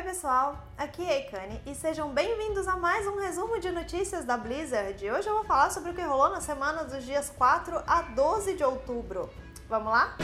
Oi pessoal, aqui é a Ikane e sejam bem-vindos a mais um resumo de notícias da Blizzard. Hoje eu vou falar sobre o que rolou na semana dos dias 4 a 12 de outubro. Vamos lá?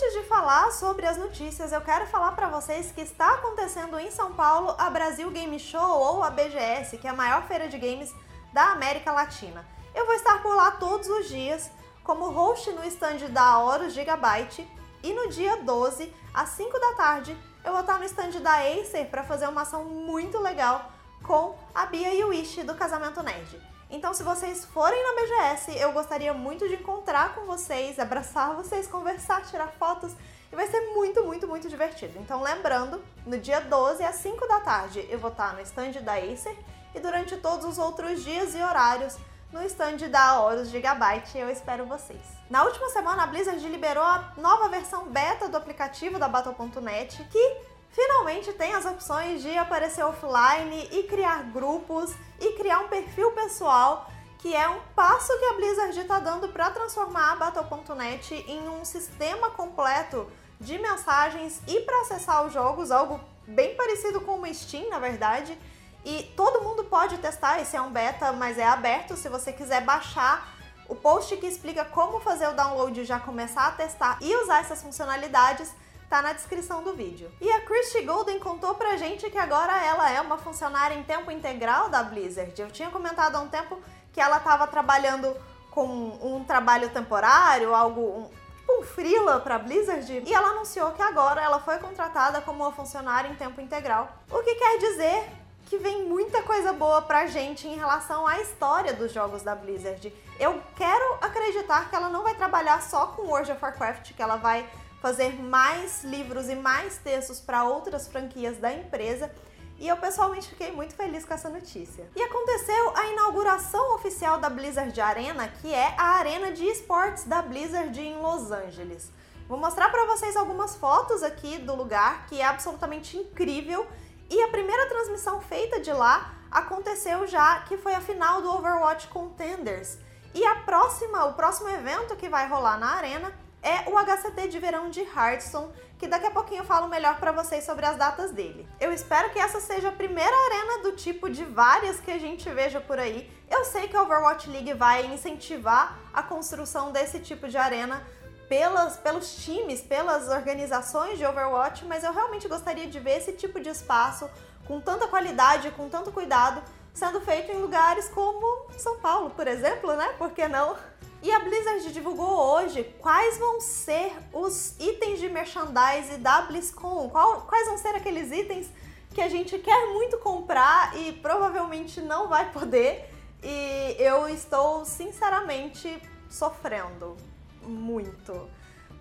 Antes de falar sobre as notícias, eu quero falar para vocês que está acontecendo em São Paulo a Brasil Game Show ou a BGS, que é a maior feira de games da América Latina. Eu vou estar por lá todos os dias como host no stand da Horus Gigabyte e no dia 12, às 5 da tarde, eu vou estar no stand da Acer para fazer uma ação muito legal com a Bia e o Ishi do Casamento Nerd. Então, se vocês forem na BGS, eu gostaria muito de encontrar com vocês, abraçar vocês, conversar, tirar fotos e vai ser muito, muito, muito divertido. Então, lembrando, no dia 12 às 5 da tarde eu vou estar no stand da Acer e durante todos os outros dias e horários no stand da Horus Gigabyte. Eu espero vocês. Na última semana, a Blizzard liberou a nova versão beta do aplicativo da Battle.net que finalmente tem as opções de aparecer offline e criar grupos e criar um perfil pessoal, que é um passo que a Blizzard está dando para transformar a Battle.net em um sistema completo de mensagens e para acessar os jogos, algo bem parecido com o Steam, na verdade. E todo mundo pode testar, esse é um beta, mas é aberto. Se você quiser baixar o post que explica como fazer o download e já começar a testar e usar essas funcionalidades, tá na descrição do vídeo. E a Christy Golden contou pra gente que agora ela é uma funcionária em tempo integral da Blizzard. Eu tinha comentado há um tempo que ela estava trabalhando com um trabalho temporário, algo um, tipo um freela para Blizzard, e ela anunciou que agora ela foi contratada como uma funcionária em tempo integral. O que quer dizer que vem muita coisa boa pra gente em relação à história dos jogos da Blizzard. Eu quero acreditar que ela não vai trabalhar só com World of Warcraft, que ela vai fazer mais livros e mais textos para outras franquias da empresa. E eu pessoalmente fiquei muito feliz com essa notícia. E aconteceu a inauguração oficial da Blizzard Arena, que é a arena de esportes da Blizzard em Los Angeles. Vou mostrar para vocês algumas fotos aqui do lugar, que é absolutamente incrível. E a primeira transmissão feita de lá aconteceu já, que foi a final do Overwatch Contenders. E a próxima, o próximo evento que vai rolar na arena é o HCT de verão de Hearthstone, que daqui a pouquinho eu falo melhor para vocês sobre as datas dele. Eu espero que essa seja a primeira arena do tipo de várias que a gente veja por aí. Eu sei que a Overwatch League vai incentivar a construção desse tipo de arena pelas, pelos times, pelas organizações de Overwatch, mas eu realmente gostaria de ver esse tipo de espaço com tanta qualidade, com tanto cuidado, sendo feito em lugares como São Paulo, por exemplo, né? Por que não? E a Blizzard divulgou hoje quais vão ser os itens de merchandise da BlizzCon. Qual, quais vão ser aqueles itens que a gente quer muito comprar e provavelmente não vai poder. E eu estou sinceramente sofrendo muito.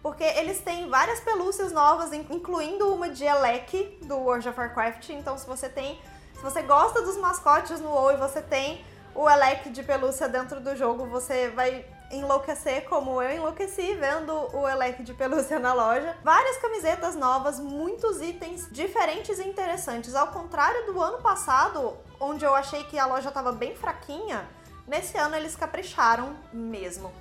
Porque eles têm várias pelúcias novas, incluindo uma de Elec do World of Warcraft. Então, se você tem. Se você gosta dos mascotes no WoW e você tem o Elec de pelúcia dentro do jogo, você vai enlouquecer como eu enlouqueci vendo o Elec de pelúcia na loja. Várias camisetas novas, muitos itens diferentes e interessantes. Ao contrário do ano passado, onde eu achei que a loja estava bem fraquinha, nesse ano eles capricharam mesmo.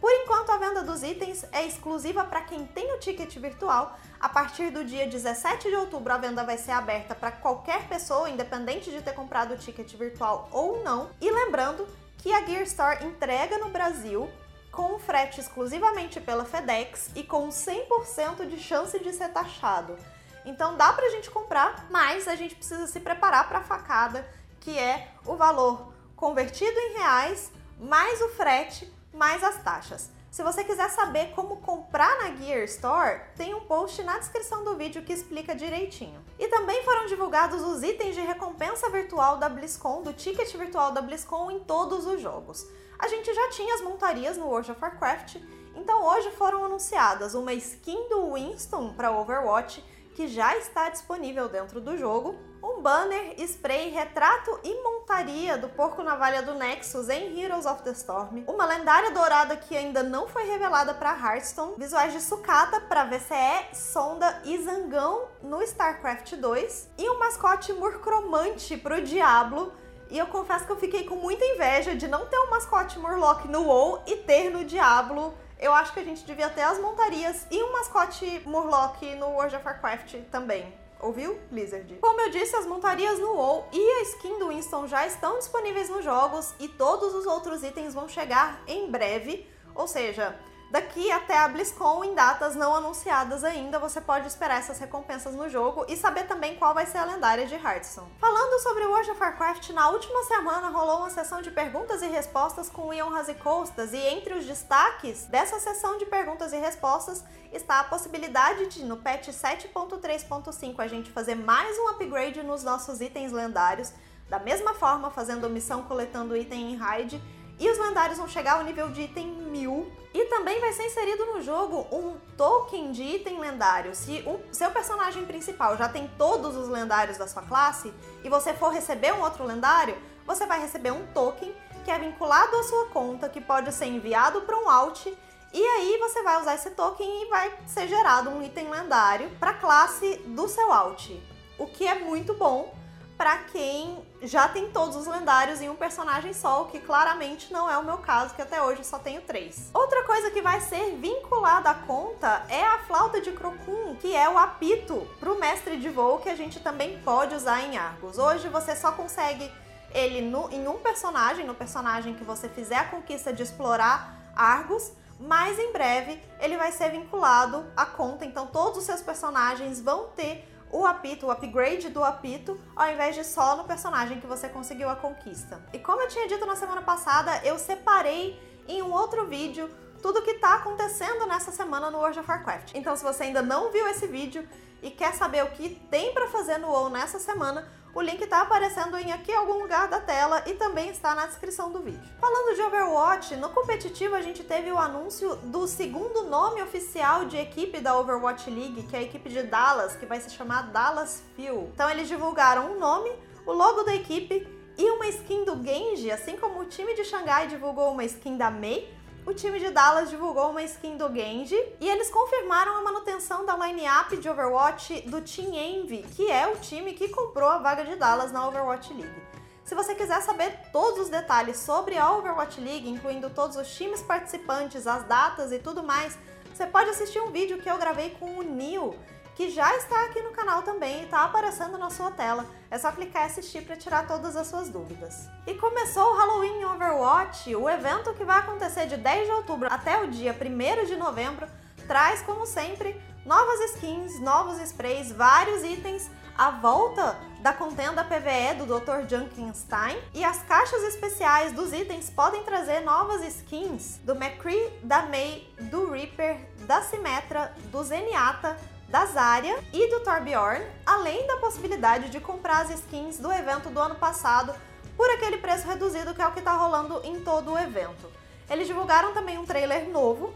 Por enquanto, a venda dos itens é exclusiva para quem tem o ticket virtual. A partir do dia 17 de outubro, a venda vai ser aberta para qualquer pessoa, independente de ter comprado o ticket virtual ou não. E lembrando que a Gear Store entrega no Brasil com frete exclusivamente pela FedEx e com 100% de chance de ser taxado. Então dá pra gente comprar, mas a gente precisa se preparar para a facada, que é o valor convertido em reais, mais o frete, mais as taxas. Se você quiser saber como comprar na Gear Store, tem um post na descrição do vídeo que explica direitinho. E também foram divulgados os itens de recompensa virtual da BlizzCon, do ticket virtual da BlizzCon em todos os jogos. A gente já tinha as montarias no World of Warcraft, então hoje foram anunciadas uma skin do Winston para Overwatch, que já está disponível dentro do jogo, um banner, spray, retrato e montaria do porco navalha do Nexus em Heroes of the Storm, uma lendária dourada que ainda não foi revelada para Hearthstone, visuais de sucata para VCE, sonda e zangão no StarCraft 2 e um mascote murcromante para o Diablo. E eu confesso que eu fiquei com muita inveja de não ter um mascote Murloc no WoW e ter no Diablo eu acho que a gente devia ter as montarias e um mascote Murloc no World of Warcraft também. Ouviu, Blizzard? Como eu disse, as montarias no WoW e a skin do Winston já estão disponíveis nos jogos e todos os outros itens vão chegar em breve. Ou seja, Daqui até a BlizzCon, em datas não anunciadas ainda, você pode esperar essas recompensas no jogo e saber também qual vai ser a lendária de Hearthstone. Falando sobre World of Warcraft, na última semana rolou uma sessão de perguntas e respostas com Ion Razicostas e entre os destaques dessa sessão de perguntas e respostas está a possibilidade de, no patch 7.3.5, a gente fazer mais um upgrade nos nossos itens lendários, da mesma forma fazendo missão coletando item em raid e os lendários vão chegar ao nível de item 1000. E também vai ser inserido no jogo um token de item lendário. Se o seu personagem principal já tem todos os lendários da sua classe e você for receber um outro lendário, você vai receber um token que é vinculado à sua conta, que pode ser enviado para um alt e aí você vai usar esse token e vai ser gerado um item lendário para a classe do seu alt. O que é muito bom para quem já tem todos os lendários em um personagem só, o que claramente não é o meu caso, que até hoje só tenho três. Outra coisa que vai ser vinculada à conta é a flauta de Crocum, que é o apito para o mestre de voo que a gente também pode usar em Argos. Hoje você só consegue ele no, em um personagem, no personagem que você fizer a conquista de explorar Argos, mas em breve ele vai ser vinculado à conta, então todos os seus personagens vão ter o apito, o upgrade do apito, ao invés de só no personagem que você conseguiu a conquista. E como eu tinha dito na semana passada, eu separei em um outro vídeo tudo que está acontecendo nessa semana no World of Warcraft. Então, se você ainda não viu esse vídeo e quer saber o que tem para fazer no WoW nessa semana, o link está aparecendo em aqui algum lugar da tela e também está na descrição do vídeo. Falando de Overwatch, no competitivo a gente teve o anúncio do segundo nome oficial de equipe da Overwatch League, que é a equipe de Dallas, que vai se chamar Dallas Fuel. Então eles divulgaram um nome, o logo da equipe e uma skin do Genji, assim como o time de Xangai divulgou uma skin da Mei, o time de Dallas divulgou uma skin do Genji e eles confirmaram a manutenção da line-up de Overwatch do Team Envy, que é o time que comprou a vaga de Dallas na Overwatch League. Se você quiser saber todos os detalhes sobre a Overwatch League, incluindo todos os times participantes, as datas e tudo mais, você pode assistir um vídeo que eu gravei com o Neil, que já está aqui no canal também e está aparecendo na sua tela. É só clicar e assistir para tirar todas as suas dúvidas. E começou o Halloween Overwatch, o evento que vai acontecer de 10 de outubro até o dia 1 de novembro, traz, como sempre, novas skins, novos sprays, vários itens, a volta da contenda PVE do Dr. Junkenstein e as caixas especiais dos itens podem trazer novas skins do McCree, da May, do Reaper, da Symmetra, do Zenyatta, da Zarya e do Torbjorn, além da possibilidade de comprar as skins do evento do ano passado por aquele preço reduzido que é o que está rolando em todo o evento. Eles divulgaram também um trailer novo,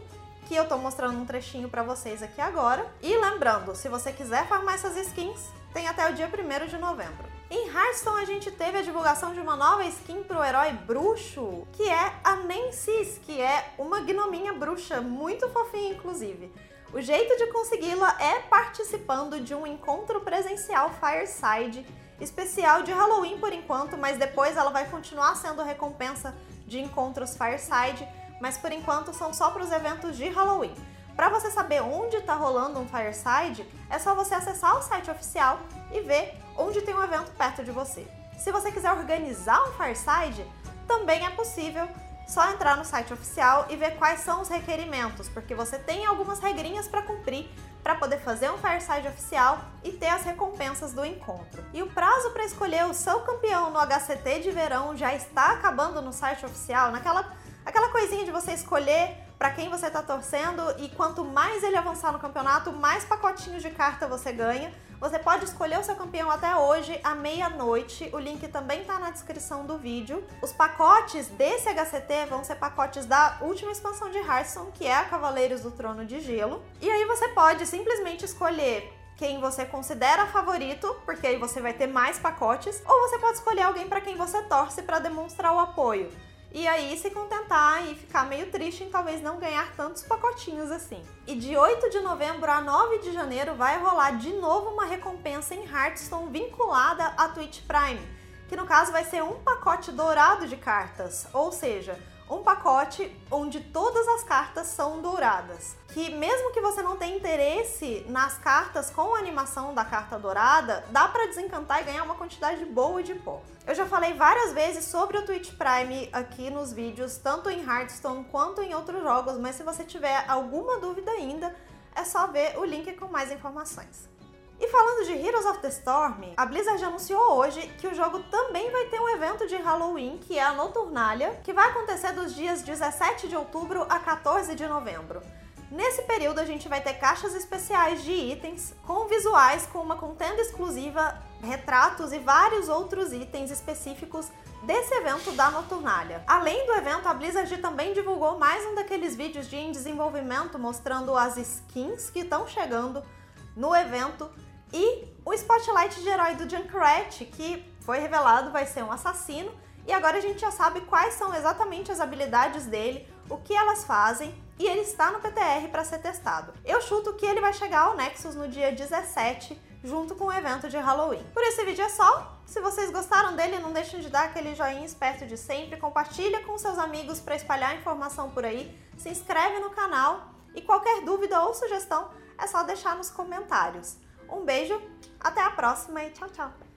que eu estou mostrando um trechinho para vocês aqui agora. E lembrando, se você quiser farmar essas skins, tem até o dia 1 de novembro. Em Hearthstone a gente teve a divulgação de uma nova skin para o herói bruxo, que é a Nensis, que é uma gnominha bruxa, muito fofinha inclusive. O jeito de consegui-la é participando de um encontro presencial Fireside, especial de Halloween por enquanto, mas depois ela vai continuar sendo recompensa de encontros Fireside, mas por enquanto são só para os eventos de Halloween. Para você saber onde está rolando um Fireside, é só você acessar o site oficial e ver onde tem um evento perto de você. Se você quiser organizar um Fireside, também é possível só entrar no site oficial e ver quais são os requerimentos, porque você tem algumas regrinhas para cumprir para poder fazer um Fireside oficial e ter as recompensas do encontro. E o prazo para escolher o seu campeão no HCT de verão já está acabando no site oficial, naquela aquela coisinha de você escolher para quem você está torcendo e quanto mais ele avançar no campeonato, mais pacotinhos de carta você ganha. Você pode escolher o seu campeão até hoje, à meia-noite. O link também está na descrição do vídeo. Os pacotes desse HCT vão ser pacotes da última expansão de Hearthstone, que é a Cavaleiros do Trono de Gelo. E aí você pode simplesmente escolher quem você considera favorito, porque aí você vai ter mais pacotes, ou você pode escolher alguém para quem você torce para demonstrar o apoio. E aí se contentar e ficar meio triste em talvez não ganhar tantos pacotinhos assim. E de 8 de novembro a 9 de janeiro vai rolar de novo uma recompensa em Hearthstone vinculada à Twitch Prime, que no caso vai ser um pacote dourado de cartas, ou seja, um pacote onde todas as cartas são douradas. Que mesmo que você não tenha interesse nas cartas com a animação da carta dourada, dá para desencantar e ganhar uma quantidade boa de pó. Eu já falei várias vezes sobre o Twitch Prime aqui nos vídeos, tanto em Hearthstone quanto em outros jogos, mas se você tiver alguma dúvida ainda, é só ver o link com mais informações. E falando de Heroes of the Storm, a Blizzard anunciou hoje que o jogo também vai ter um evento de Halloween, que é a Noturnália, que vai acontecer dos dias 17 de outubro a 14 de novembro. Nesse período a gente vai ter caixas especiais de itens com visuais com uma contenda exclusiva, retratos e vários outros itens específicos desse evento da Noturnália. Além do evento, a Blizzard também divulgou mais um daqueles vídeos de em desenvolvimento mostrando as skins que estão chegando no evento e o spotlight de herói do Junkrat, que foi revelado vai ser um assassino, e agora a gente já sabe quais são exatamente as habilidades dele, o que elas fazem, e ele está no PTR para ser testado. Eu chuto que ele vai chegar ao Nexus no dia 17, junto com o evento de Halloween. Por esse vídeo é só. Se vocês gostaram dele, não deixem de dar aquele joinha esperto de sempre, compartilha com seus amigos para espalhar informação por aí, se inscreve no canal e qualquer dúvida ou sugestão é só deixar nos comentários. Um beijo, até a próxima e tchau, tchau!